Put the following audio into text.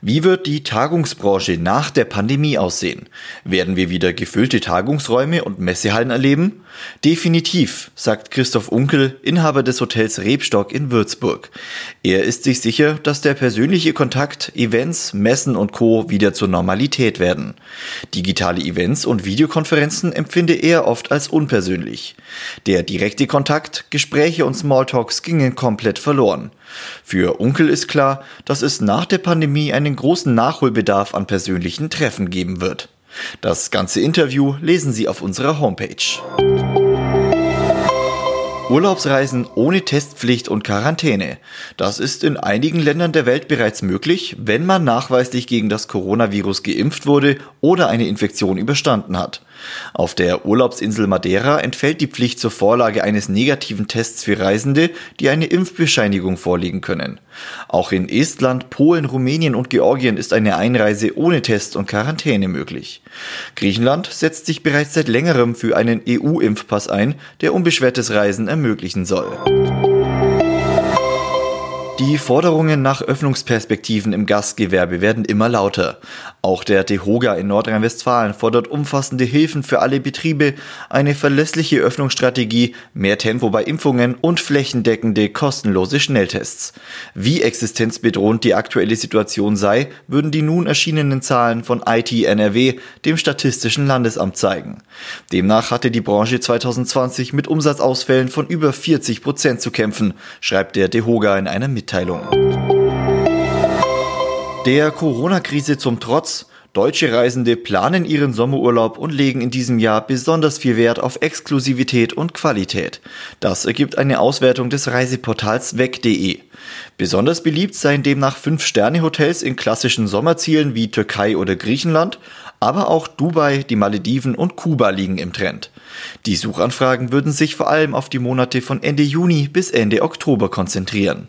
Wie wird die Tagungsbranche nach der Pandemie aussehen? Werden wir wieder gefüllte Tagungsräume und Messehallen erleben? Definitiv, sagt Christoph Unkel, Inhaber des Hotels Rebstock in Würzburg. Er ist sich sicher, dass der persönliche Kontakt, Events, Messen und Co. wieder zur Normalität werden. Digitale Events und Videokonferenzen empfinde er oft als unpersönlich. Der direkte Kontakt, Gespräche und Smalltalks gingen komplett verloren. Für Unkel ist klar, dass es nach der Pandemie einen großen Nachholbedarf an persönlichen Treffen geben wird. Das ganze Interview lesen Sie auf unserer Homepage. Urlaubsreisen ohne Testpflicht und Quarantäne. Das ist in einigen Ländern der Welt bereits möglich, wenn man nachweislich gegen das Coronavirus geimpft wurde oder eine Infektion überstanden hat. Auf der Urlaubsinsel Madeira entfällt die Pflicht zur Vorlage eines negativen Tests für Reisende, die eine Impfbescheinigung vorlegen können. Auch in Estland, Polen, Rumänien und Georgien ist eine Einreise ohne Test und Quarantäne möglich. Griechenland setzt sich bereits seit längerem für einen EU-Impfpass ein, der unbeschwertes Reisen ermöglichen soll. Die Forderungen nach Öffnungsperspektiven im Gastgewerbe werden immer lauter. Auch der DEHOGA in Nordrhein-Westfalen fordert umfassende Hilfen für alle Betriebe, eine verlässliche Öffnungsstrategie, mehr Tempo bei Impfungen und flächendeckende kostenlose Schnelltests. Wie existenzbedrohend die aktuelle Situation sei, würden die nun erschienenen Zahlen von IT NRW, dem Statistischen Landesamt, zeigen. Demnach hatte die Branche 2020 mit Umsatzausfällen von über 40 Prozent zu kämpfen, schreibt der DEHOGA in einer Mitteilung. Mitteilung. Der Corona-Krise zum Trotz, deutsche Reisende planen ihren Sommerurlaub und legen in diesem Jahr besonders viel Wert auf Exklusivität und Qualität. Das ergibt eine Auswertung des Reiseportals weg.de. Besonders beliebt seien demnach Fünf-Sterne-Hotels in klassischen Sommerzielen wie Türkei oder Griechenland, aber auch Dubai, die Malediven und Kuba liegen im Trend. Die Suchanfragen würden sich vor allem auf die Monate von Ende Juni bis Ende Oktober konzentrieren.